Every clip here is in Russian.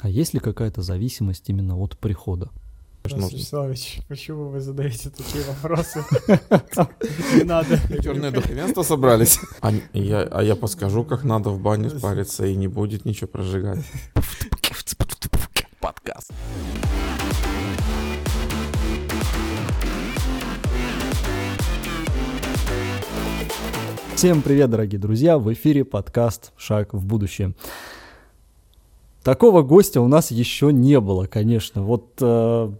А есть ли какая-то зависимость именно от прихода? Вячеславович, почему вы задаете такие вопросы? Не надо. Черное духовенство собрались. А я, а я подскажу, как надо в бане спариться, и не будет ничего прожигать. Подкаст. Всем привет, дорогие друзья! В эфире подкаст «Шаг в будущее». Такого гостя у нас еще не было, конечно. Вот э,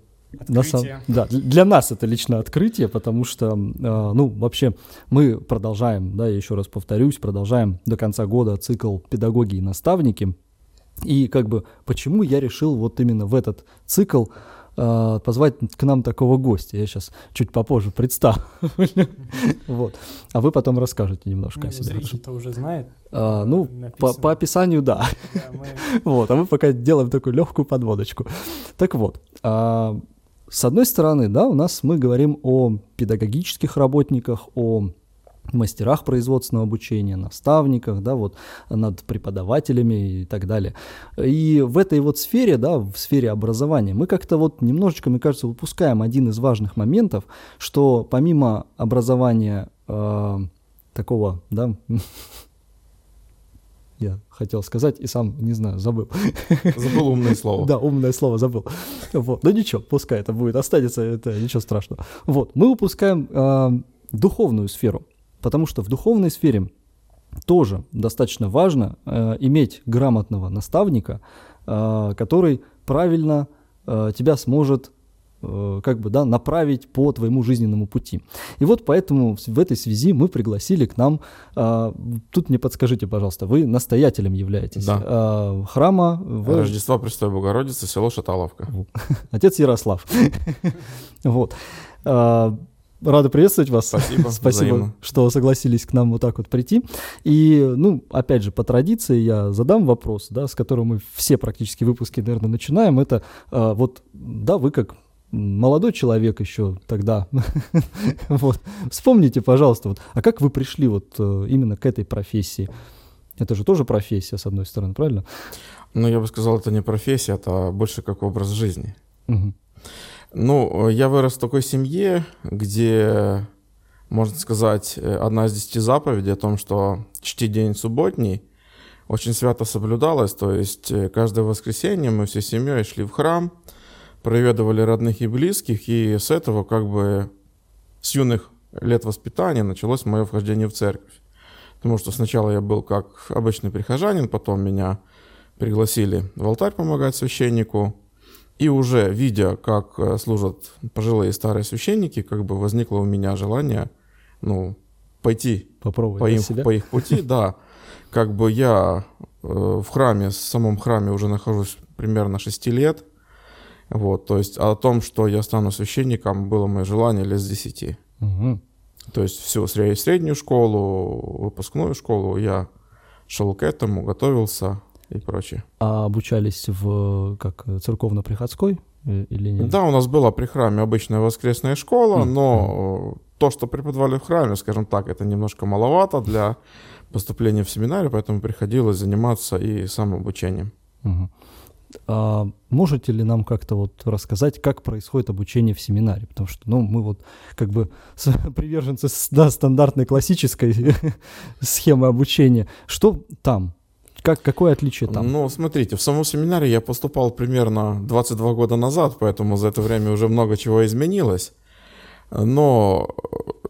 на сам... Да, для нас это лично открытие, потому что, э, ну, вообще мы продолжаем, да, я еще раз повторюсь, продолжаем до конца года цикл «Педагоги и наставники». И как бы почему я решил вот именно в этот цикл э, позвать к нам такого гостя. Я сейчас чуть попозже представлю. вот. А вы потом расскажете немножко ну, о себе. Зритель-то уже знает. А, ну, по, описанию, да. вот, а мы пока делаем такую легкую подводочку. Так вот, а, с одной стороны, да, у нас мы говорим о педагогических работниках, о мастерах производственного обучения, наставниках, да, вот над преподавателями и так далее. И в этой вот сфере, да, в сфере образования, мы как-то вот немножечко, мне кажется, выпускаем один из важных моментов, что помимо образования э, такого, да, я хотел сказать и сам, не знаю, забыл. Забыл умное слово. Да, умное слово забыл. Вот. Ну ничего, пускай это будет, останется, это ничего страшного. Вот, мы выпускаем э, духовную сферу. Потому что в духовной сфере тоже достаточно важно э, иметь грамотного наставника, э, который правильно э, тебя сможет э, как бы, да, направить по твоему жизненному пути. И вот поэтому в этой связи мы пригласили к нам, э, тут мне подскажите, пожалуйста, вы настоятелем являетесь да. э, храма... В... Рождества Престой Богородицы, село Шаталовка. Отец Ярослав. Вот. Э, Рада приветствовать вас. Спасибо. Спасибо, что согласились к нам вот так вот прийти. И, ну, опять же, по традиции я задам вопрос, да, с которого мы все практически выпуски, наверное, начинаем. Это а, вот, да, вы как молодой человек еще тогда, вот, вспомните, пожалуйста, вот, а как вы пришли вот э, именно к этой профессии? Это же тоже профессия, с одной стороны, правильно? Ну, я бы сказал, это не профессия, это больше как образ жизни. Угу. Ну, я вырос в такой семье, где, можно сказать, одна из десяти заповедей о том, что чти день субботний, очень свято соблюдалась. То есть э, каждое воскресенье мы всей семьей шли в храм, проведывали родных и близких, и с этого как бы с юных лет воспитания началось мое вхождение в церковь. Потому что сначала я был как обычный прихожанин, потом меня пригласили в алтарь помогать священнику, и уже видя, как э, служат пожилые старые священники, как бы возникло у меня желание, ну, пойти Попробовать по, им, себя. по их пути, да. Как бы я э, в храме, в самом храме уже нахожусь примерно 6 лет. Вот, то есть о том, что я стану священником, было мое желание лет с 10. Угу. То есть всю среднюю школу, выпускную школу я шел к этому, готовился, и прочее. А обучались в как церковно-приходской э, или нет? Да, у нас была при храме обычная воскресная школа, но то, что преподавали в храме, скажем так, это немножко маловато для поступления в семинарию, поэтому приходилось заниматься и самообучением. Угу. А можете ли нам как-то вот рассказать, как происходит обучение в семинаре? Потому что, ну, мы вот как бы приверженцы да, стандартной классической схемы обучения. Что там? Как, какое отличие там? Ну, смотрите, в самом семинаре я поступал примерно 22 года назад, поэтому за это время уже много чего изменилось. Но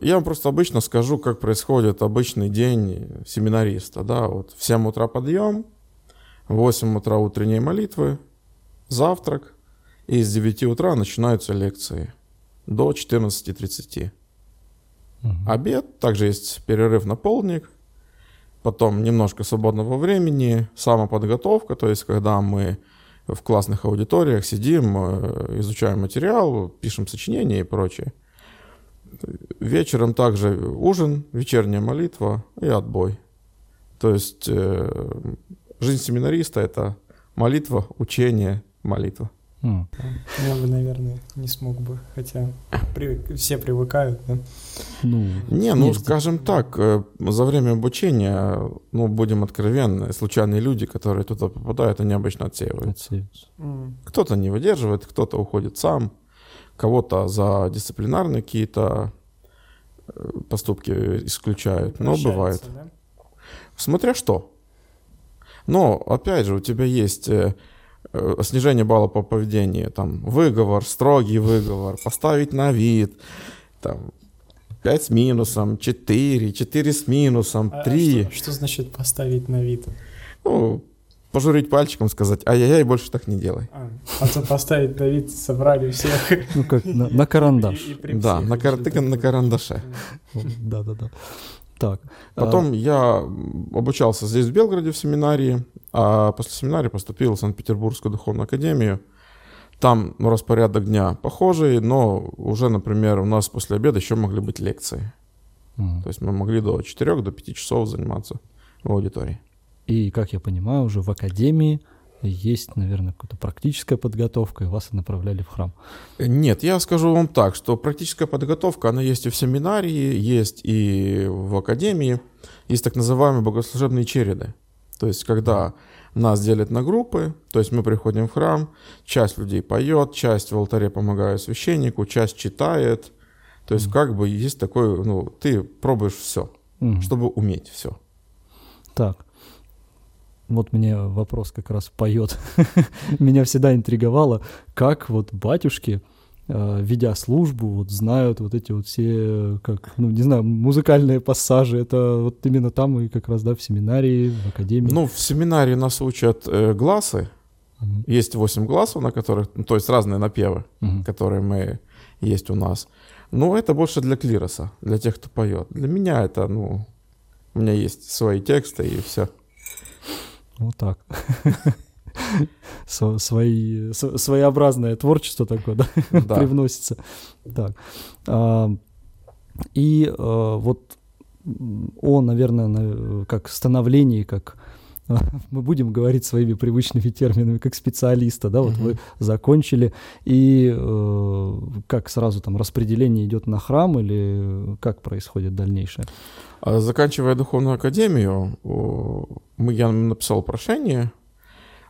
я вам просто обычно скажу, как происходит обычный день семинариста. Да? Вот в 7 утра подъем, в 8 утра утренние молитвы, завтрак, и с 9 утра начинаются лекции до 14.30. Угу. Обед, также есть перерыв на полдник, потом немножко свободного времени, самоподготовка, то есть когда мы в классных аудиториях сидим, э, изучаем материал, пишем сочинения и прочее. Вечером также ужин, вечерняя молитва и отбой. То есть э, жизнь семинариста — это молитва, учение, молитва. Mm. Я бы, наверное, не смог бы, хотя привык, все привыкают, да? Ну, не, ну, нет. скажем так, э, за время обучения, ну, будем откровенны, случайные люди, которые туда попадают, они обычно отсеиваются. Mm. Кто-то не выдерживает, кто-то уходит сам, кого-то за дисциплинарные какие-то э, поступки исключают, но бывает. Да? Смотря что. Но, опять же, у тебя есть э, снижение балла по поведению, там, выговор, строгий выговор, поставить на вид, там, 5 с минусом, 4, 4 с минусом, 3. А, а что, что значит поставить на вид? Ну, пожурить пальчиком, сказать, ай-яй-яй, больше так не делай. А, а то поставить на вид собрали всех. Ну, как на, на карандаш. И, и да, на, кар... ты на карандаше. Да-да-да. Так. Потом а... я обучался здесь, в Белгороде, в семинарии, а после семинарии поступил в Санкт-Петербургскую духовную академию. Там ну, распорядок дня похожий, но уже, например, у нас после обеда еще могли быть лекции. Mm. То есть мы могли до 4 до 5 часов заниматься в аудитории. И, как я понимаю, уже в академии есть, наверное, какая-то практическая подготовка, и вас направляли в храм. Нет, я скажу вам так, что практическая подготовка, она есть и в семинарии, есть и в академии, есть так называемые богослужебные череды. То есть, когда нас делят на группы, то есть мы приходим в храм, часть людей поет, часть в алтаре помогает священнику, часть читает. То есть, mm. как бы есть такой, ну, ты пробуешь все, mm. чтобы уметь все. Так, вот мне вопрос как раз поет. Меня всегда интриговало, как вот батюшки, ведя службу, вот знают вот эти вот все, как, ну, не знаю, музыкальные пассажи. Это вот именно там и как раз, да, в семинарии, в академии. Ну, в семинарии нас учат э, глазы. Uh-huh. Есть восемь глазов, на которых, ну, то есть разные напевы, uh-huh. которые мы есть у нас. Но это больше для клироса, для тех, кто поет. Для меня это, ну, у меня есть свои тексты и все. Вот так. Свои, своеобразное творчество такое, да, да. привносится. Так. А, и а, вот о, наверное, как становлении, как мы будем говорить своими привычными терминами, как специалиста, да, вот угу. вы закончили, и э, как сразу там распределение идет на храм или как происходит дальнейшее? А, заканчивая духовную академию, мы, я написал прошение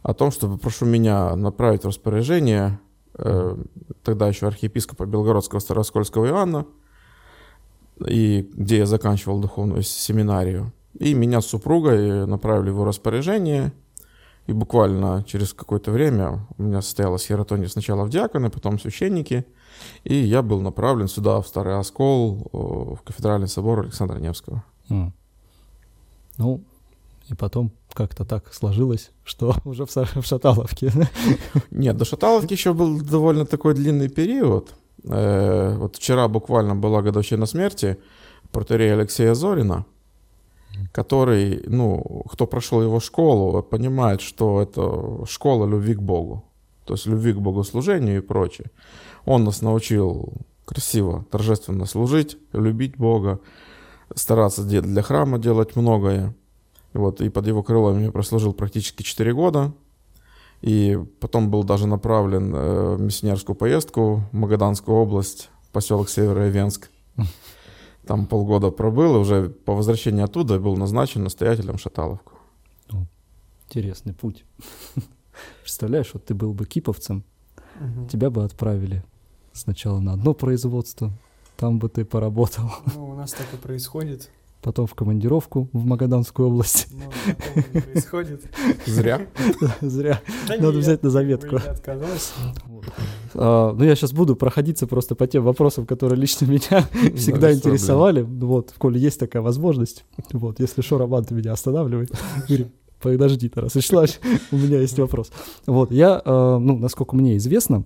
о том, чтобы прошу меня направить в распоряжение э, тогда еще архиепископа Белгородского Староскольского Иоанна, и где я заканчивал духовную семинарию, и меня с супругой направили в его распоряжение. И буквально через какое-то время у меня состоялась хератония сначала в диаконы, потом в священники. И я был направлен сюда, в Старый Оскол, в кафедральный собор Александра Невского. Mm. Ну, и потом как-то так сложилось, что уже в, в Шаталовке. Нет, до Шаталовки еще был довольно такой длинный период. Э, вот вчера буквально была годовщина смерти протерея Алексея Зорина который, ну, кто прошел его школу, понимает, что это школа любви к Богу, то есть любви к богослужению и прочее. Он нас научил красиво, торжественно служить, любить Бога, стараться для храма делать многое. Вот, и под его крылом я прослужил практически 4 года. И потом был даже направлен э, в миссионерскую поездку в Магаданскую область, поселок Североивенск. Там полгода пробыл, и уже по возвращении оттуда был назначен настоятелем Шаталовку. Ну, интересный путь. Представляешь, вот ты был бы киповцем, угу. тебя бы отправили сначала на одно производство, там бы ты поработал. Ну, у нас так и происходит потом в командировку в Магаданскую область. Ну, происходит. Зря. Зря. Надо взять на заметку. А, ну, я сейчас буду проходиться просто по тем вопросам, которые лично меня всегда интересовали. Вот, в коли есть такая возможность. Вот, если что, Роман, ты меня останавливай. Подожди, Тарас Вячеславович, у меня есть вопрос. Вот, я, а, ну, насколько мне известно,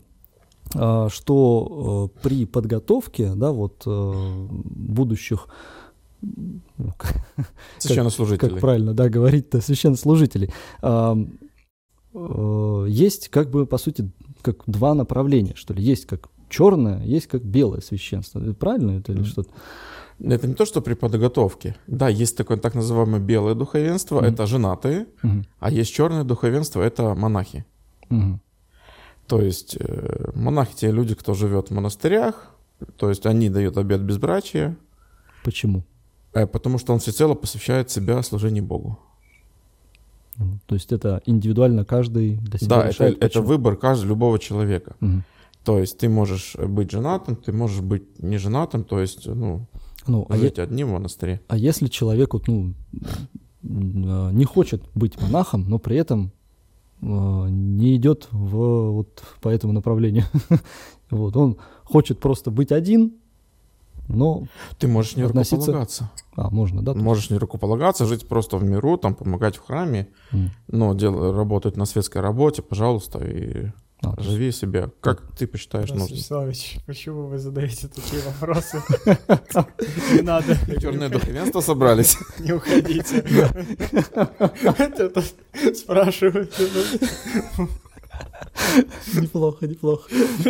а, что при подготовке, да, вот будущих священнослужителей. Как, как правильно, да, говорить-то, священнослужителей. А, а, есть как бы, по сути, как два направления, что ли. Есть как черное, есть как белое священство. Правильно это или что-то? Это не то, что при подготовке. Да, есть такое так называемое белое духовенство, mm-hmm. это женатые, mm-hmm. а есть черное духовенство, это монахи. Mm-hmm. То есть э, монахи те люди, кто живет в монастырях, то есть они дают обет безбрачия, Почему? Э, потому что он всецело посвящает себя служению Богу. То есть это индивидуально каждый для себя Да, это, решает, это почему. выбор каждого любого человека. Мгм. То есть ты можешь быть женатым, ты можешь быть не женатым, то есть, ну, Ну, а, жить одним в монастыре. а если человек вот, ну, а, не хочет быть монахом, но при этом а, не идет в, вот, по этому направлению. вот, он хочет просто быть один, но... Ты можешь не Относиться- рукополагаться. А, можно, да? Можешь не рукополагаться, жить просто в миру, там, помогать в храме, М. но дел, работать на светской работе, пожалуйста, и А, то есть- живи себе, как ты посчитаешь нужным. Вячеславович, почему вы задаете такие вопросы? Не надо. Черное духовенство собрались. Не уходите. Это спрашивают. Неплохо, неплохо.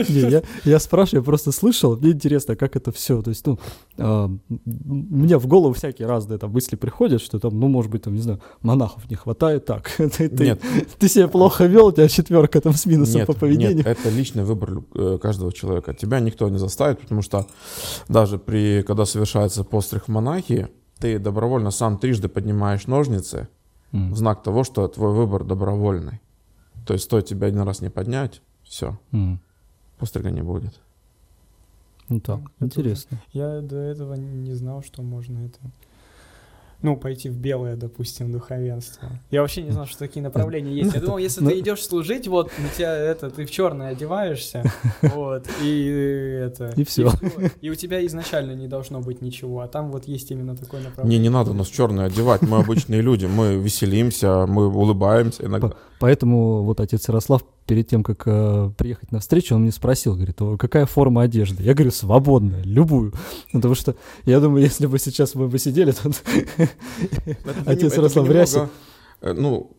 Не, я, я спрашиваю, я просто слышал, мне интересно, как это все. То есть, ну, а, м, мне в голову всякие разные там мысли приходят, что там, ну, может быть, там, не знаю, монахов не хватает, так. Ты, ты- Нет, ты себя плохо вел, у тебя четверка там с минусом нет, по поведению. нет, это личный выбор э, каждого человека. Тебя никто не заставит, потому что даже при, когда совершается постриг в монахи, ты добровольно сам трижды поднимаешь ножницы М, в знак того, что твой выбор добровольный. То есть стоит тебя один раз не поднять, все, м. пострига не будет. Ну так, Это интересно. Я до этого не знал, что можно это... Ну, пойти в белое, допустим, духовенство. Я вообще не знал, что такие направления есть. Я думал, если Ну- ты идешь служить, вот на тебя это, ты в черное одеваешься, вот, и это... И всё. И у тебя изначально не должно быть ничего, а там вот есть именно такое направление. Не, не надо нас в черное одевать, мы обычные люди, мы веселимся, мы улыбаемся иногда. Поэтому вот отец Ярослав перед тем, как э, приехать на встречу, он мне спросил, говорит, «О, какая форма одежды? Я говорю, свободная, любую. Потому что я думаю, если бы сейчас мы бы сидели, то Отец Ярослав в рясе. э, Ну,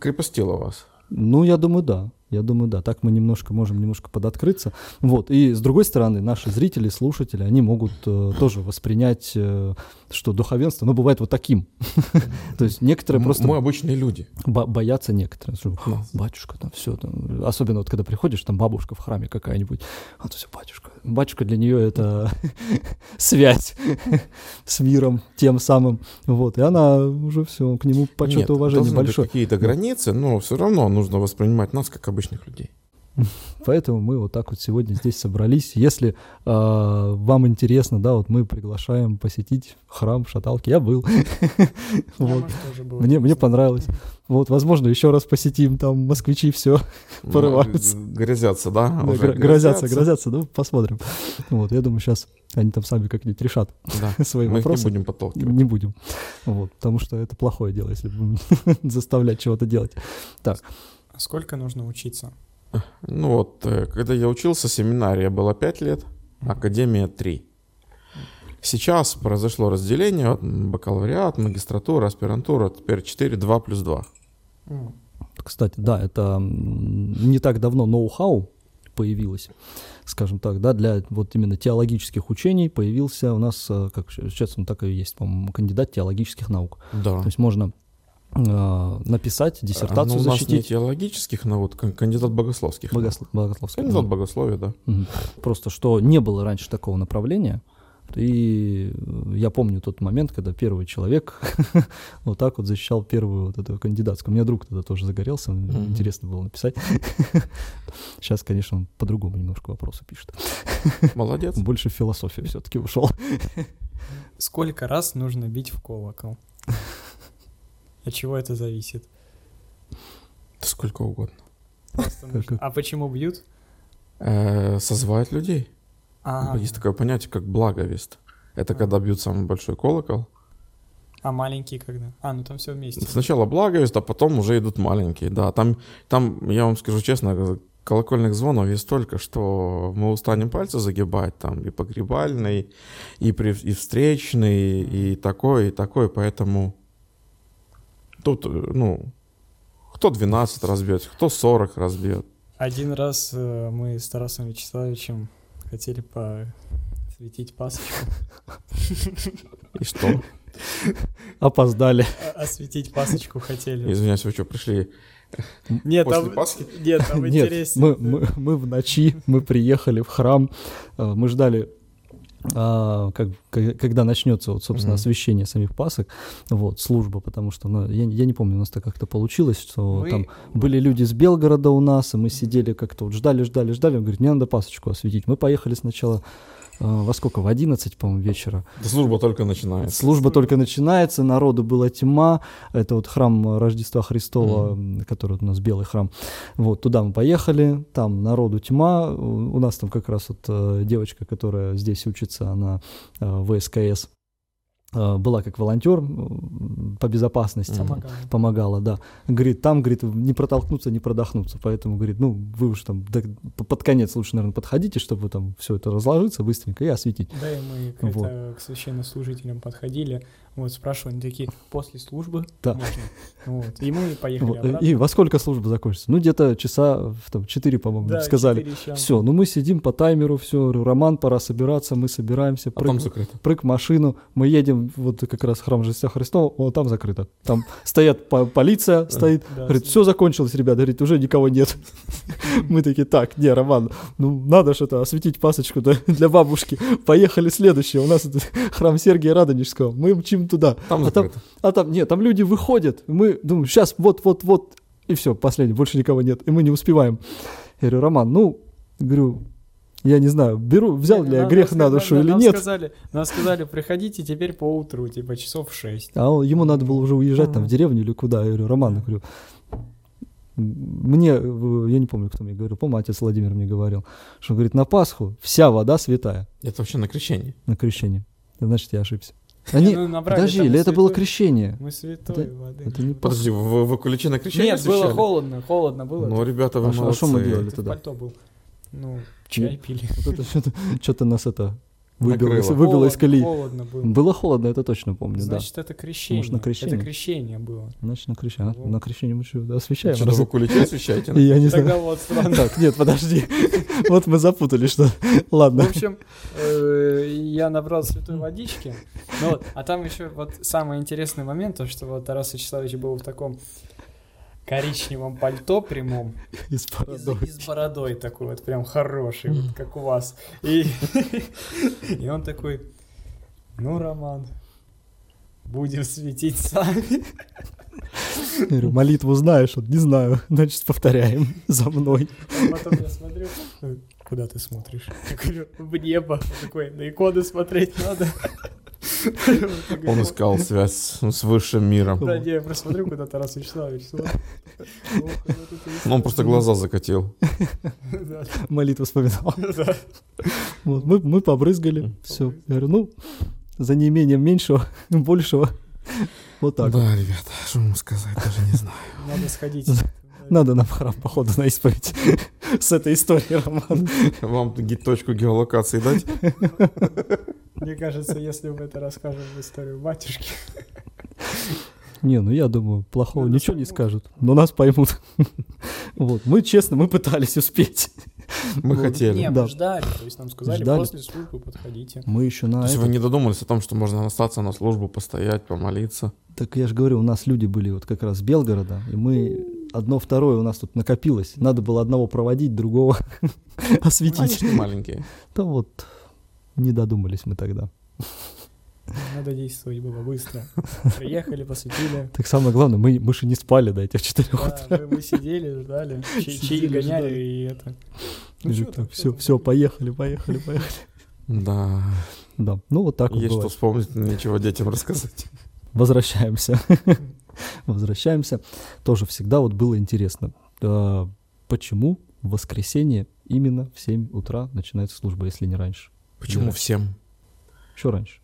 крепостило вас. Ну, я думаю, да. Я думаю, да. Так мы немножко можем немножко подоткрыться. Вот. И с другой стороны, наши зрители, слушатели, они могут э, тоже воспринять, э, что духовенство, ну, бывает вот таким. То есть некоторые просто Мы обычные люди. бо- боятся некоторые. Батюшка, там все. Особенно вот когда приходишь, там бабушка в храме какая-нибудь. А то все батюшка. Батюшка для нее это связь с миром тем самым. Вот. И она уже все, к нему почет и уважение большое. какие-то границы, но все равно нужно воспринимать нас как обычных людей. Поэтому мы вот так вот сегодня здесь собрались. Если а, вам интересно, да, вот мы приглашаем посетить храм шаталки. Я был. Вот. Мне, мне понравилось. Вот, возможно, еще раз посетим, там москвичи все Ну, Порываются. Грозятся, да? Уже грозятся, грозятся, ну, посмотрим. Вот, я думаю, сейчас они там сами как-нибудь решат Да. свои Мы их не вопросы. будем подталкивать. Не будем. Вот, потому что это плохое дело, если будем заставлять чего-то делать. А Сколько нужно учиться? Ну вот, э, когда я учился, семинария была 5 лет, академия 3. Сейчас произошло разделение, вот, бакалавриат, магистратура, аспирантура, теперь 4, 2 плюс 2. М. Кстати, да, это не так давно ноу-хау появилось, скажем так, да, для вот именно теологических учений появился у нас, э, как сейчас он так и есть, по-моему, кандидат теологических наук. Да. То есть можно написать диссертацию Ну, у нас не защитить. теологических наук, кан- кандидат богословских. Богослов- богословских Кандидат наук. богословия, да. Просто что не было раньше такого направления. И э, я помню тот момент, когда первый человек вот так вот защищал первую вот эту кандидатскую. У меня друг тогда тоже загорелся, Мгм. интересно было написать. Сейчас, конечно, он по-другому немножко вопросы пишет. Молодец. Больше в философию все-таки ушел. Сколько раз нужно бить в колокол? От чего это зависит? Да Сколько угодно. Нужно- А почему бьют? Э, Созвать людей. А, Есть такое понятие, как благовест. Это А. когда бьют самый большой колокол. а маленькие когда? А, ну там все вместе. Сначала благовест, а потом уже идут маленькие. Да, там, там, я вам скажу честно, колокольных звонов есть столько, что мы устанем пальцы загибать, там и погребальный, и, при, и встречный, и такой, и такой, поэтому тут, э, ну, кто 12 разбьет, кто 40 разбьет. Один раз э, мы с Тарасом Вячеславовичем хотели посветить пасочку. И что? Опоздали. А- Осветить пасочку хотели. Извиняюсь, вы что, пришли Нет, После там, Пасхи? нет, там Нет, интереснее. мы, мы, мы в ночи, мы приехали в храм, э, мы ждали, а, как, когда начнется, вот, собственно, Мгм. освящение самих пасок, вот, служба, потому что, ну, я, я не помню, у нас так как-то получилось, что Мы- там были люди из Белгорода у нас, и мы сидели как-то вот ждали, ждали, ждали, он говорит, мне надо пасочку осветить. Мы поехали сначала во сколько, в 11, по-моему, вечера. Да служба только начинается. Служба только начинается, народу была тьма. Это вот храм Рождества Христова, м, который вот у нас белый храм. Вот, туда мы поехали, там народу тьма. У нас там как раз вот э, девочка, которая здесь учится, она э, в СКС э, была как волонтер по безопасности. Помогала. Помогала, да. Говорит, там, говорит, не протолкнуться, не продохнуться. Поэтому, говорит, ну, вы уж там до- под конец лучше, наверное, подходите, чтобы там все это разложиться быстренько и осветить. Да, и мы Вот. к священнослужителям подходили, вот, спрашивали, они такие, после службы Да. можно? Вот. И мы поехали Вот, обратно. И во сколько служба закончится? Ну, где-то часа в там, 4, по-моему, Да, сказали. Все, ну мы сидим по таймеру, все, Роман, пора собираться, мы собираемся, А там прыг, закрыто. прыг в машину, мы едем, вот как раз храм Рождества Христова, о, там закрыто. Там стоят, по- полиция стоит, Да, говорит, все закончилось, ребята, говорит, уже никого нет. Мы такие, так, не, Роман, ну надо это, осветить пасочку для бабушки. Поехали следующее, у нас храм Сергия Радонежского, мы мчим туда. Там А там, а там, нет, там люди выходят, мы думаем, сейчас, вот, вот, вот, и все, последний, больше никого нет, и мы не успеваем. Я говорю, Роман, ну, говорю, я не знаю, беру, взял ли я грех нам на сказали- душу или нам нет. Сказали, нам сказали, приходите теперь по утру, типа часов в 6. А он- ему надо было уже уезжать там в Ага. деревню или куда. Я говорю, Роман, я говорю, мне, я не помню, кто мне говорил, по-моему, отец Владимир мне говорил, что, говорит, на Пасху вся вода святая Это вообще на крещение. на крещение. Значит, я ошибся. Они, Ну, набрали подожди, или это было крещение? Мы святой Это- воды. это не Подожди, вы, вы ключи на крещение Нет, было освещали? холодно, холодно было. Ну, ребята, вы А шо- а молодцы. шо мы делали? Тогда. пальто был. Ну, чай пили. Вот это что-то, что-то нас это выбило, выбило из колеи. Холодно было. Было холодно, это точно помню, Значит, это крещение. Может, на крещение? Это крещение было. да. Значит, на крещение. Вот. На крещение мы что, освещаем? Что, вы куличи освещаете? И я не Тогда знаю. вот странно. Так, нет, подожди. Вот мы запутали, что... В Ладно. общем, э, я набрал святой водички. Ну а там еще вот самый интересный момент, то, что вот Тарас Вячеславович был в таком коричневом пальто прямом и, с- бородой. и с бородой такой вот прям хороший, вот как у вас. И, и он такой, ну, Роман, будем светить сами. Я говорю, молитву знаешь? Вот не знаю. Значит, повторяем за мной. А потом я смотрю, куда ты смотришь? Я говорю, в небо. Он такой, на иконы смотреть надо. Он искал связь с с высшим миром. Да, не, я просто смотрю, куда Тарас Вячеславович Ну, он просто глаза закатил. Молитву вспоминал. Вот, мы, мы побрызгали. Все. Я говорю, ну, за неимением меньшего, большего. Вот так. Да, ребята, что ему сказать, даже не знаю. Надо сходить. Надо нам храм, походу, на исповедь. С этой историей, Роман. Вам точку геолокации дать? Мне кажется, если мы это расскажем в историю батюшки. Не, ну я думаю, плохого Ну, ничего не скажут, но нас поймут. Вот, мы честно, мы пытались успеть. Мы Вот. хотели. Не, Да. мы ждали, то есть нам сказали, Ждали. после службы подходите. Мы еще на То есть это- вы не додумались о том, что можно остаться на службу, постоять, помолиться? Так я же говорю, у нас люди были вот как раз с Белгорода, и мы одно второе у нас тут накопилось. Надо было одного проводить, другого Они осветить. не маленькие. Да вот, не додумались мы тогда. Надо действовать было быстро. Приехали, посветили. Так самое главное, мы, мы же не спали до этих четырех Да, мы, мы сидели, ждали, чаи, Сидели, гоняли ждали. и это. Ну, чё там, все, все, поехали, поехали, поехали. Да. Да, ну вот так вот Есть что бывает. вспомнить, нечего детям рассказать. Возвращаемся. Возвращаемся. Тоже всегда вот было интересно, а, почему в воскресенье именно в 7 утра начинается служба, если не раньше? Почему Да. всем? Еще раньше.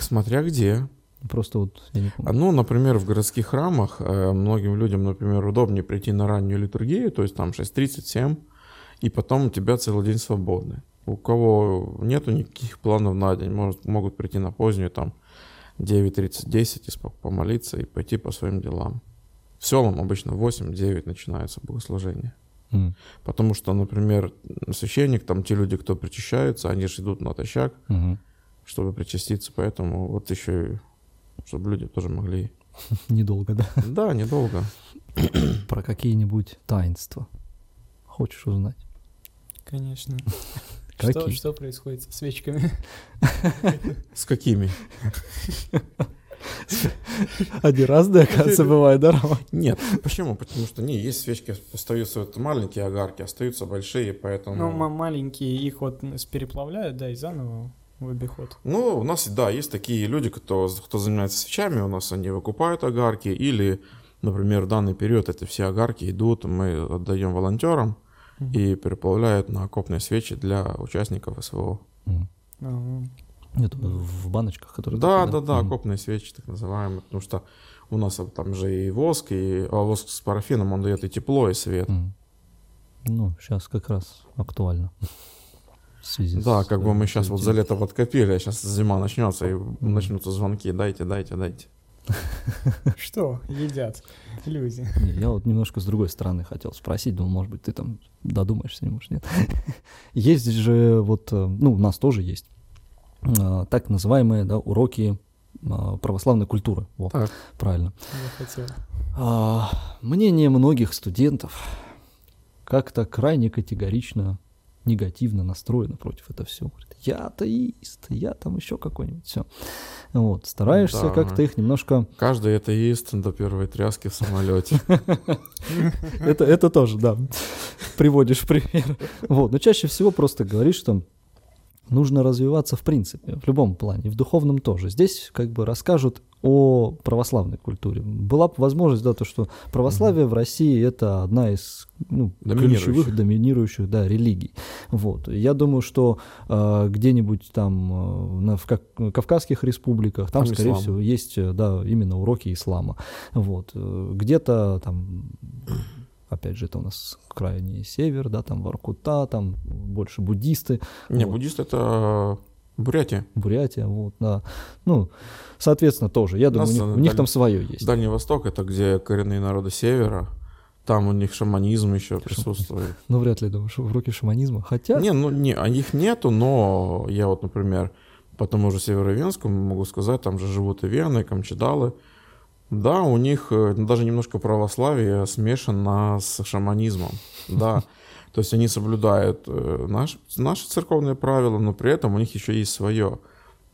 Смотря где. Просто вот, я не А, помню. Ну, например, в городских храмах э, многим людям, например, удобнее прийти на раннюю литургию, то есть там 6.37, и потом у тебя целый день свободный. У кого нету никаких планов на день, может, могут прийти на позднюю, там, 9.30, 10, и помолиться и пойти по своим делам. В селом обычно 8-9 начинается богослужение. Потому что, например, священник, там те люди, кто причащаются, они же идут натощак, мгм. чтобы причаститься, поэтому вот еще и чтобы люди тоже могли Недолго, да? Да, недолго. Про какие-нибудь таинства. Хочешь узнать? Конечно. Какие? Что, что происходит со свечками? С какими? Они разные, оказывается, бывают, да, Рома? Нет, почему? Потому что не, есть свечки, остаются вот маленькие огарки, остаются большие, поэтому... Ну, ма- маленькие, их вот переплавляют, да, и заново в обиход. Ну, у нас, да, есть такие люди, кто, кто занимается свечами, у нас они выкупают огарки, или, например, в данный период эти все огарки идут, мы отдаем волонтерам и переплавляют на окопные свечи для участников СВО. Ага. Это в баночках, которые... Да, такие, да, да, Мгм. окопные свечи, так называемые, потому что у нас там же и воск, и а воск с парафином, он дает и тепло, и свет. М. Ну, сейчас как раз актуально. Да, с, как бы мы сейчас вот за лето подкопили, а сейчас зима начнется, и начнутся звонки, дайте, дайте, дайте. Что едят люди? Не, Я вот немножко с другой стороны хотел спросить, думал, может быть, ты там додумаешься, не может, нет. Есть же вот, э, ну, у нас тоже есть так называемые да, уроки э, православной культуры. Вот, Так. правильно. А, мнение многих студентов как-то крайне категорично негативно настроено против этого всего. Говорит, я атеист, я там еще какой-нибудь, все. Вот, стараешься Да. как-то их немножко... Каждый атеист до первой тряски в самолете. Это, тоже, да, приводишь в пример. Вот, но чаще всего просто говоришь, что нужно развиваться в принципе, в любом плане, в духовном тоже. Здесь как бы расскажут о православной культуре. Была бы возможность, да, то, что православие в России это одна из ну, Доминирующих. ключевых, доминирующих, да, религий. Вот. Я думаю, что э, где-нибудь там э, на, в Кав- Кавказских республиках, там, Там скорее ислам. всего, есть, э, да, именно уроки ислама. Вот. Э, Где-то там опять же, это у нас крайний север, да, там Воркута, там больше буддисты, Не, Вот. буддист это Бурятия. Бурятия, вот, да. Ну, соответственно, тоже. Я думаю, у них, э, у них даль- там свое есть. Дальний Восток это где коренные народы севера. Там у них шаманизм еще присутствует. Ну, вряд ли, думаю, в руки шаманизма. Хотя, Не, ну не, а их нету, но я вот, например, по тому же Северо-Венскому могу сказать, там же живут и вены, и камчедалы. Да, у них э, даже немножко православие смешано с шаманизмом. Да, то есть они соблюдают э, наш- наши церковные правила, но при этом у них еще есть свое.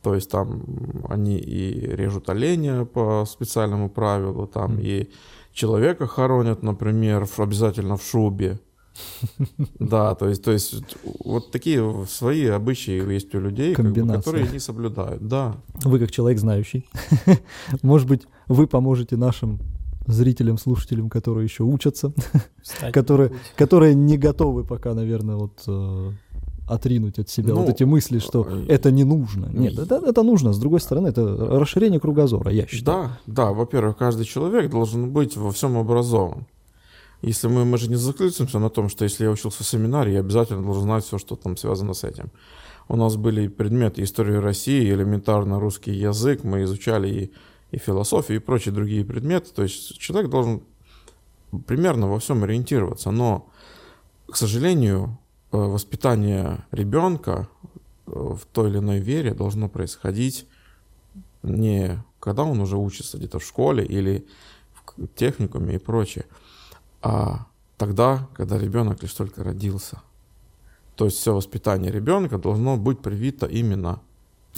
То есть там они и режут оленя по специальному правилу, там и человека хоронят, например, в- обязательно в шубе. Да, то есть, то есть вот такие свои обычаи есть у людей, как бы, которые не соблюдают. Да, вы как человек знающий, может быть, вы поможете нашим зрителям, слушателям, которые еще учатся, Которые- которые не готовы пока, наверное, вот э, отринуть от себя Ну, вот эти мысли, что э, это не нужно. Нет, и- это, это нужно. С другой стороны, это расширение кругозора, я считаю. да, да. Во-первых, каждый человек должен быть во всем образован. Если мы, мы же не зациклимся на том, что если я учился в семинаре, я обязательно должен знать все, что там связано с этим. У нас были предметы истории России, элементарно русский язык, мы изучали и, и философию, и прочие другие предметы. То есть человек должен примерно во всем ориентироваться. Но, к сожалению, э, воспитание ребенка э, в той или иной вере должно происходить не когда он уже учится где-то в школе или в техникуме и прочее, а тогда, когда ребенок лишь только родился. То есть все воспитание ребенка должно быть привито именно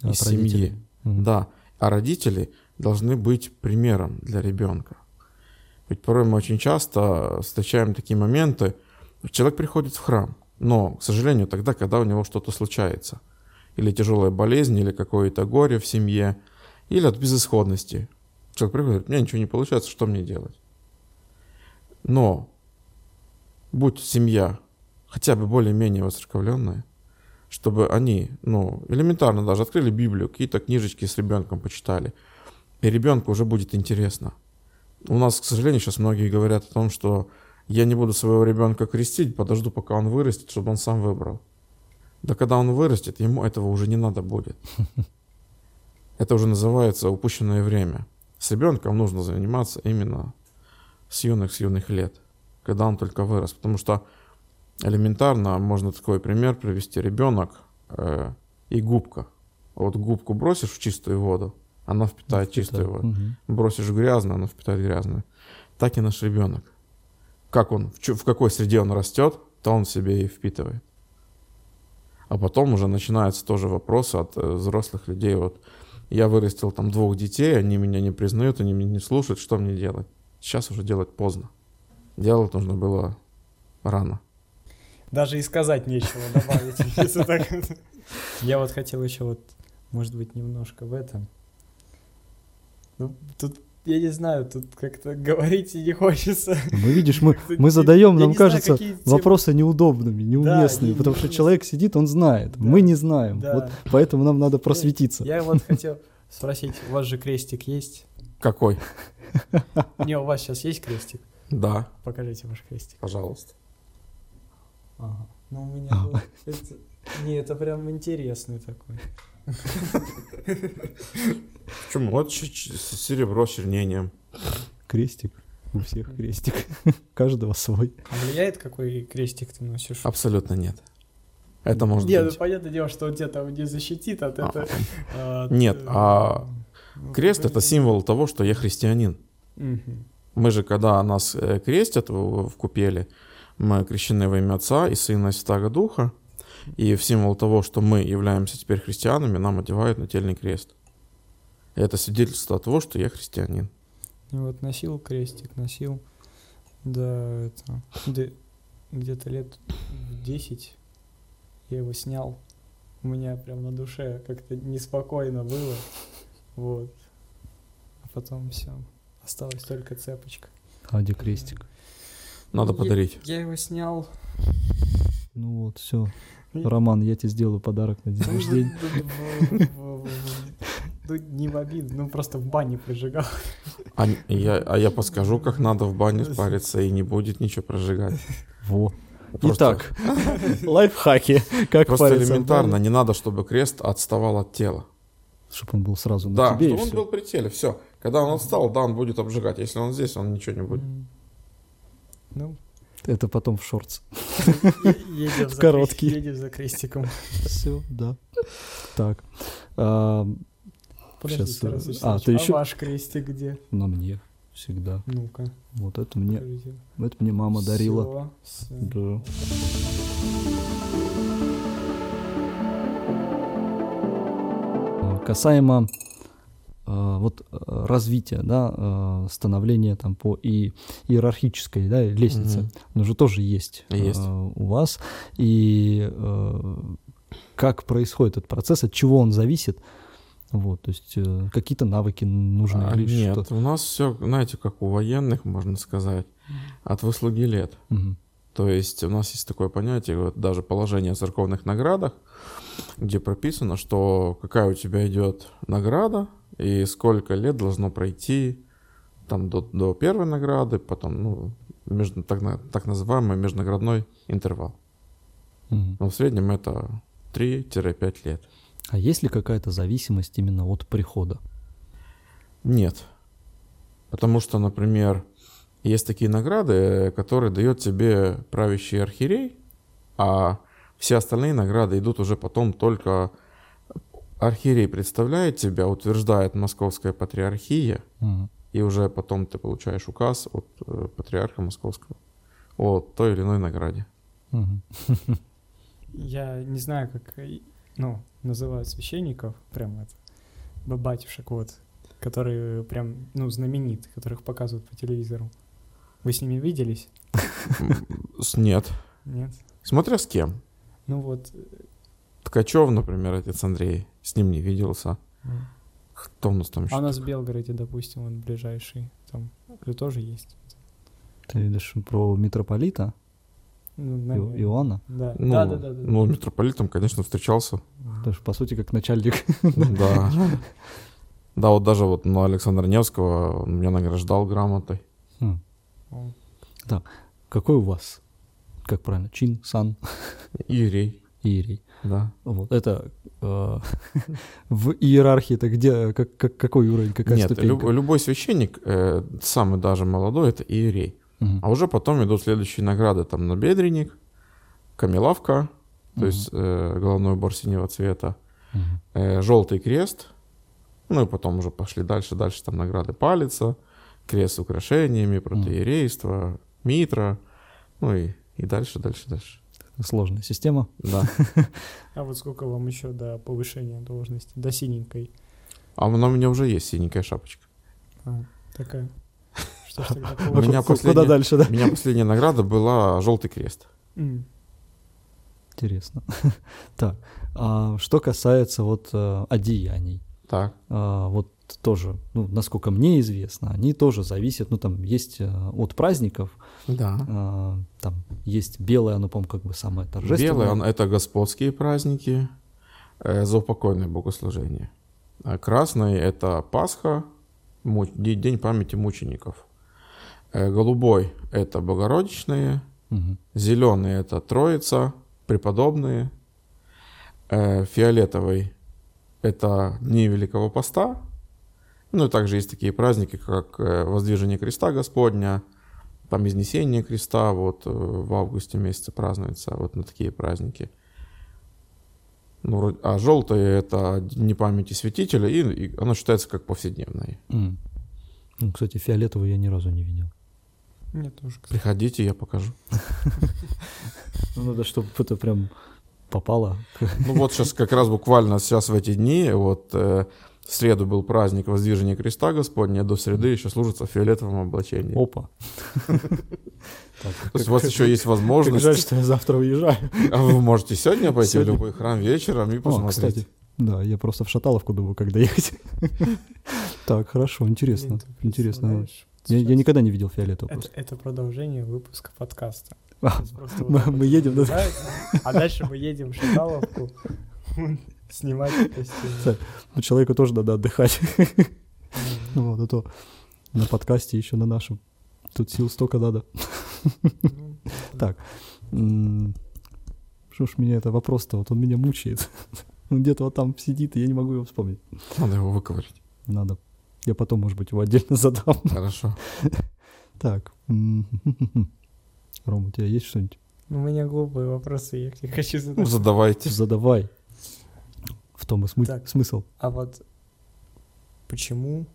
От из семьи. родителей. Мгм. Да. А родители должны быть примером для ребенка. Ведь порой мы очень часто встречаем такие моменты, человек приходит в храм, но, к сожалению, тогда, когда у него что-то случается. Или тяжелая болезнь, или какое-то горе в семье, или от безысходности. Человек приходит, у меня ничего не получается, что мне делать? Но будь семья хотя бы более-менее воцерковленная, чтобы они, ну, элементарно даже открыли Библию, какие-то книжечки с ребенком почитали, и ребенку уже будет интересно. У нас, к сожалению, сейчас многие говорят о том, что я не буду своего ребенка крестить, подожду, пока он вырастет, чтобы он сам выбрал. Да когда он вырастет, ему этого уже не надо будет. Это уже называется упущенное время. С ребенком нужно заниматься именно с юных, с юных лет, когда он только вырос. Потому что элементарно можно такой пример привести. Ребенок э, и губка. Вот губку бросишь в чистую воду, оно впитает чистую воду. Мгм. Бросишь грязное, оно впитает грязное. Так и наш ребенок. Как он, в, в какой среде он растет, то он себе и впитывает. А потом уже начинаются тоже вопросы от э, взрослых людей. Вот я вырастил там двух детей, они меня не признают, они меня не слушают, что мне делать? Сейчас уже делать поздно. Делать нужно было рано. Даже и сказать нечего добавить. если так. Я вот хотел еще вот, может быть, немножко в этом. Ну, тут, я не знаю, тут как-то говорить и не хочется. Ну, видишь, мы, мы задаем, нам не знаю, кажется, какие темы. вопросы неудобными, неуместными, не- потому что не- человек сидит, он знает, Да. мы не знаем. Да. Вот поэтому нам надо просветиться. Я вот хотел спросить, у вас же крестик есть? Какой? Не, у вас сейчас есть крестик? Да, Покажите ваш крестик. пожалуйста. Ага. Ну, у меня Ага. был... это- Не, это прям интересный такой. Почему? Вот серебро с чернением. Крестик. У всех крестик. Каждого свой. А влияет, какой крестик ты носишь? Абсолютно нет. Это может Нет, ну, быть. понятное дело, что он тебя там не защитит от А, этого. от, Нет, э, а ну, Крест это символ того, что я христианин. Мгм. Мы же, когда нас э, крестят в, купеле, мы крещены во имя Отца и Сына и Святаго Духа. И в символ того, что мы являемся теперь христианами, нам одевают нательный крест. Это свидетельство того, что я христианин. И вот носил крестик, носил, да, это, где-то лет в 10 я его снял. У меня прям на душе как-то неспокойно было. Вот. А потом все. Осталась только цепочка. А где крестик? Надо Я- подарить. Я его снял. Ну вот, все. Роман, я тебе сделаю подарок на день рождения. Ну, не в обиду, ну просто в бане прижигал. А, я, а я подскажу, как надо в бане спариться, и не будет ничего прожигать. Во. Просто- Итак, лайфхаки. Как Просто элементарно, не надо, чтобы крест отставал от тела. Чтоб он был сразу на Да, тебе и чтобы он был при теле, все. Когда он отстал, да, он будет обжигать. Если он здесь, он ничего не будет. Ну, Это потом в шортс. едем за, Короткий. крест- едем за крестиком. Все, да. Так. а, Подождите, Щас, Тарас э, а, ты ещё- ваш крестик где? На мне всегда. Ну-ка, Вот это мне, покажите. это мне мама дарила. Всё, всё. Да. А, Касаемо а, вот а, развития, да, а, становления там по и иерархической да, лестнице, Мгм. оно же тоже есть, Есть. у вас. И как происходит этот процесс, от чего он зависит? Вот, то есть э, какие-то навыки нужны А, или нет, что? у нас все, знаете, как у военных, можно сказать, от выслуги лет. Мгм. То есть у нас есть такое понятие, вот даже положение о церковных наградах, где прописано, что какая у тебя идет награда и сколько лет должно пройти там до, до первой награды, потом, ну, между, так, так называемый межнаградной интервал. Мгм. Но в среднем это 3-5 лет. А есть ли какая-то зависимость именно от прихода? Нет. Потому что, например, есть такие награды, которые дает тебе правящий архиерей, а все остальные награды идут уже потом только... Архиерей представляет тебя, утверждает Московская патриархия, Мгм. и уже потом ты получаешь указ от э, патриарха Московского о той или иной награде. Я не знаю, как, э, ну, называют священников, прям это, б- батюшек, вот, которые прям, ну, знамениты, которых показывают по телевизору. Вы с ними виделись? Нет. Нет? Смотря с кем. Ну вот, Ткачев, например, отец Андрей, с ним не виделся. Кто у нас там еще? а у нас в Белгороде, допустим, он ближайший, там же тоже есть. Ты видишь про митрополита Ну, наверное. Иоанна? Да. Ну, да, да, да, да. ну, митрополитом, конечно, встречался. Тоже, по сути, как начальник. Да. Да, вот даже вот на Александра Невского он меня награждал грамотой. Хм. О, Какой у вас, как правильно, чин, сан, Иерей, иерей? Да. Вот это э, в иерархии это где, как, как- какой уровень, какая Нет, ступенька? люб- любой священник, э, самый даже молодой, это иерей. Мгм. А уже потом идут следующие награды, там набедренник, камелавка, то есть э, головной убор синего цвета, Мгм. э, желтый крест Ну и потом уже пошли дальше, дальше там награды палица, крест с украшениями, протеерейство, митра, ну и, и дальше, дальше, дальше. Сложная система. Да. А вот сколько вам еще до повышения должности, до синенькой? А у меня уже есть синенькая шапочка. А, такая. Что ж тогда У меня Куда последняя- дальше, да? У меня последняя награда была желтый крест. Интересно. Так, а что касается вот э, одеяний, Так. а, вот тоже, ну, насколько мне известно, они тоже зависят, ну, там есть э, от праздников, Да. а, там есть белое, оно, по-моему, как бы самое торжественное. Белый, он, это господские праздники, э, заупокойное богослужение. А красный — это Пасха, му- де- День памяти мучеников. Э, Голубой — это Богородичные, Мгм. Зеленый — это Троица, преподобные. Э, Фиолетовый — это Дни Великого Поста. Ну и также есть такие праздники, как э, Воздвижение Креста Господня, там Изнесение Креста, вот э, в августе месяце празднуется, вот на такие праздники. Ну, а желтое — это Дни памяти святителя, и, и оно считается как повседневное. М. Ну, кстати, фиолетовый я ни разу не видел. Мне тоже, кстати. Приходите, я покажу. Ну, надо, чтобы это прям попало. Ну вот сейчас как раз буквально сейчас в эти дни, вот э, в среду был праздник Воздвижения Креста Господня, до среды еще служится в фиолетовом облачении. Опа. То есть у вас еще есть Как жаль, возможность, что я завтра уезжаю. а вы можете сегодня пойти в любой храм вечером и посмотреть. да, я просто в Шаталовку думаю, когда ехать. Так, хорошо, интересно. Интересно. Я, никогда не видел фиолетового Это, продолжение выпуска подкаста. А, мы- так вот мы едем, да? А дальше мы едем в Шаталовку снимать костюм. Ну, человеку тоже надо отдыхать. Ну Вот, а то на подкасте еще на нашем. Тут сил столько надо. Ну, Так. Что ж меня это вопрос-то, вот он меня мучает. Он где-то вот там сидит, и я не могу его вспомнить. Надо его выковырить. Надо. Я потом, может быть, его отдельно задам. Хорошо. Так. Ром, у тебя есть что-нибудь? У меня глупые вопросы, я их не хочу Ну, задать. задавайте. Задавай. В том и смы- Так. смысл. А вот почему,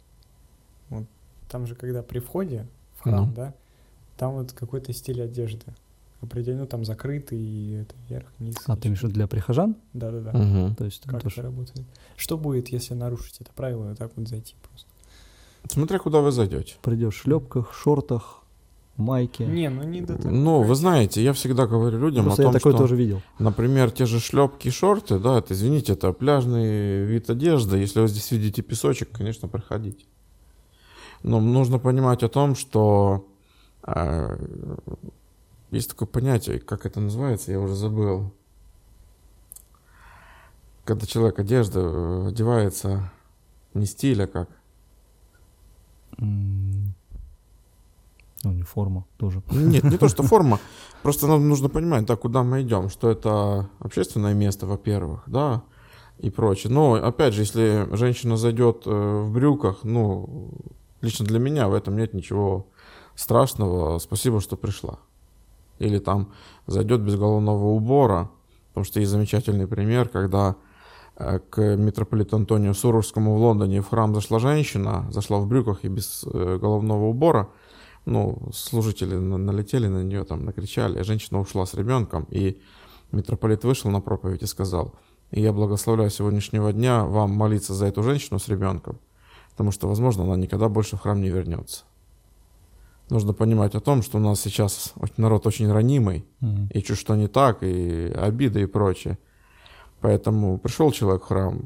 вот там же когда при входе в храм, Ну. да, там вот какой-то стиль одежды. Определенно там закрытый, и это вверх, вниз. А, ты имеешь в виду для прихожан? Да-да-да. То есть Как тоже- это работает? Что будет, если нарушить это правило и вот так вот зайти просто? Смотря куда вы зайдете. придешь в шлепках, шортах, майке. Не, ну не до того. Ну, вы знаете, я всегда говорю людям Просто о я том, такое что... тоже видел. Например, те же шлепки и шорты, да, это, извините, это пляжный вид одежды. Если вы здесь видите песочек, конечно, проходите. Но нужно понимать о том, что э, есть такое понятие, как это называется, я уже забыл. Когда человек одежда э, одевается не стиля, как. М, Ну, не форма тоже. Нет, не то, что форма. Просто нам нужно понимать, да, куда мы идем, что это общественное место, во-первых, да, и прочее. Но, опять же, если женщина зайдет э, в брюках, ну, лично для меня в этом нет ничего страшного. Спасибо, что пришла. Или там зайдет без головного убора, потому что есть замечательный пример, когда э, к митрополиту Антонию Сурожскому в Лондоне в храм зашла женщина, зашла в брюках и без э, головного убора, ну, служители на- налетели на нее, там, накричали, а женщина ушла с ребенком, и митрополит вышел на проповедь и сказал, «И я благословляю сегодняшнего дня вам молиться за эту женщину с ребенком, потому что, возможно, она никогда больше в храм не вернется. Нужно понимать о том, что у нас сейчас народ очень ранимый, Мгм. и чуть что не так, и обиды и прочее. Поэтому пришел человек в храм,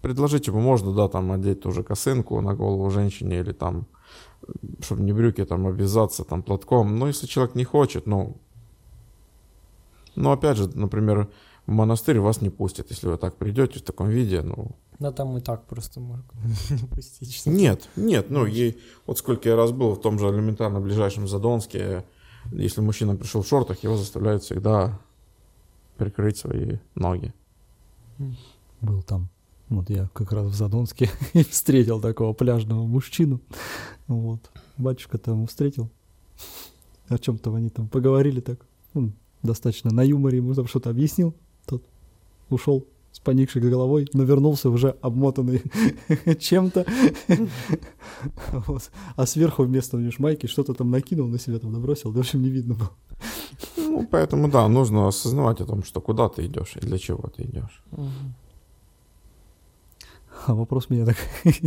предложить ему можно, да, там одеть ту же косынку на голову женщине или там, чтобы не брюки, там обвязаться там платком. Но если человек не хочет, ну, ну опять же, например, в монастырь вас не пустят, если вы так придете в таком виде, ну, Да там и так просто можно не пустить. нет, нет, ну, ей, вот сколько я раз был в том же элементарно ближайшем Задонске, если мужчина пришел в шортах, его заставляют всегда прикрыть свои ноги. Был там. Вот я как раз в Задонске встретил такого пляжного мужчину. Вот. Батюшка там встретил. О чем-то они там поговорили так. Он достаточно на юморе ему там что-то объяснил. Тот ушел. с поникшей головой, но вернулся уже обмотанный чем-то. Вот. А сверху вместо видишь, майки что-то там накинул на себя, там набросил, да, в общем, не видно было. Ну, поэтому, да, нужно осознавать о том, что куда ты идешь и для чего ты идешь. А вопрос меня так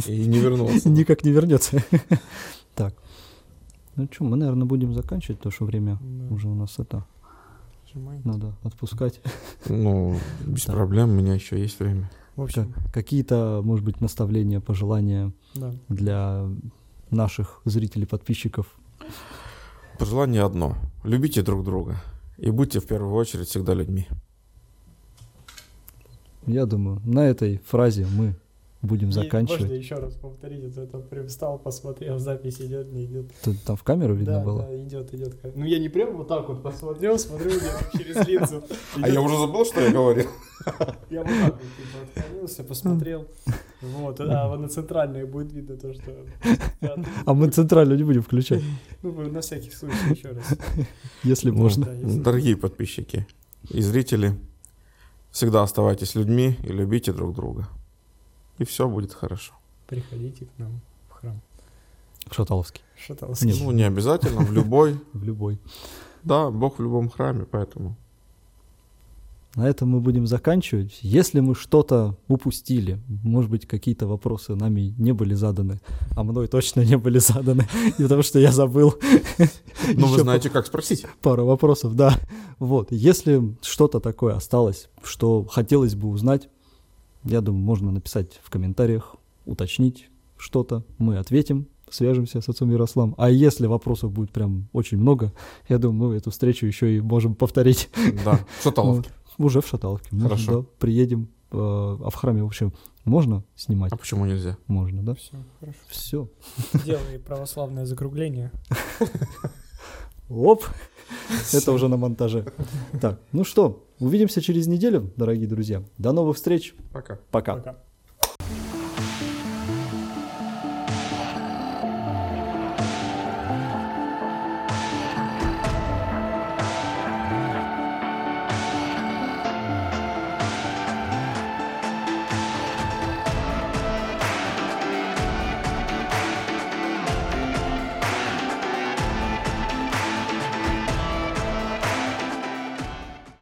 И не вернулся. никак не вернется. Так. Ну что, мы, наверное, будем заканчивать, потому что время Да. уже у нас это надо отпускать. Ну, без Да. проблем, у меня еще есть время. В общем, Как- Какие-то, может быть, наставления, пожелания да. для наших зрителей, подписчиков. Пожелание одно. Любите друг друга. И будьте в первую очередь всегда людьми. Я думаю, на этой фразе мы будем И заканчивать. Можно еще раз повторить, а то это прям встал, посмотрел, запись идет, не идет. Тут там в камеру видно да, было. да, идет, идет. Ну я не прям вот так вот посмотрел, смотрю через линзу. А я уже забыл, что я говорил. Я вот так вот типа отклонился, посмотрел. Вот, а вот на центральной будет видно то, что... А мы центральную не будем включать, Ну, на всякий случай еще раз. если можно. Дорогие подписчики и зрители, всегда оставайтесь людьми и любите друг друга. И все будет хорошо. Приходите к нам в храм. Шаталовский. Шаталовский. Нет. Ну, не обязательно, в любой. В любой. Да, Бог в любом храме, поэтому. На этом мы будем заканчивать. Если мы что-то упустили, может быть, какие-то вопросы нами не были заданы, а мной точно не были заданы, потому что я забыл. Ну, вы знаете, как спросить. пару вопросов, да. Вот, если что-то такое осталось, что хотелось бы узнать, я думаю, можно написать в комментариях, уточнить что-то, мы ответим, свяжемся с отцом Ярославом. А если вопросов будет прям очень много, я думаю, мы эту встречу еще и можем повторить Да, в Шаталовке. уже в Шаталовке. Можно, Хорошо. да, приедем, э, а в храме, в общем, можно снимать? А почему нельзя? Можно, да? Все, хорошо. Все. Делай православное закругление. Оп! Это уже на монтаже. Так, ну что, увидимся через неделю, дорогие друзья. До новых встреч. Пока. Пока. Пока.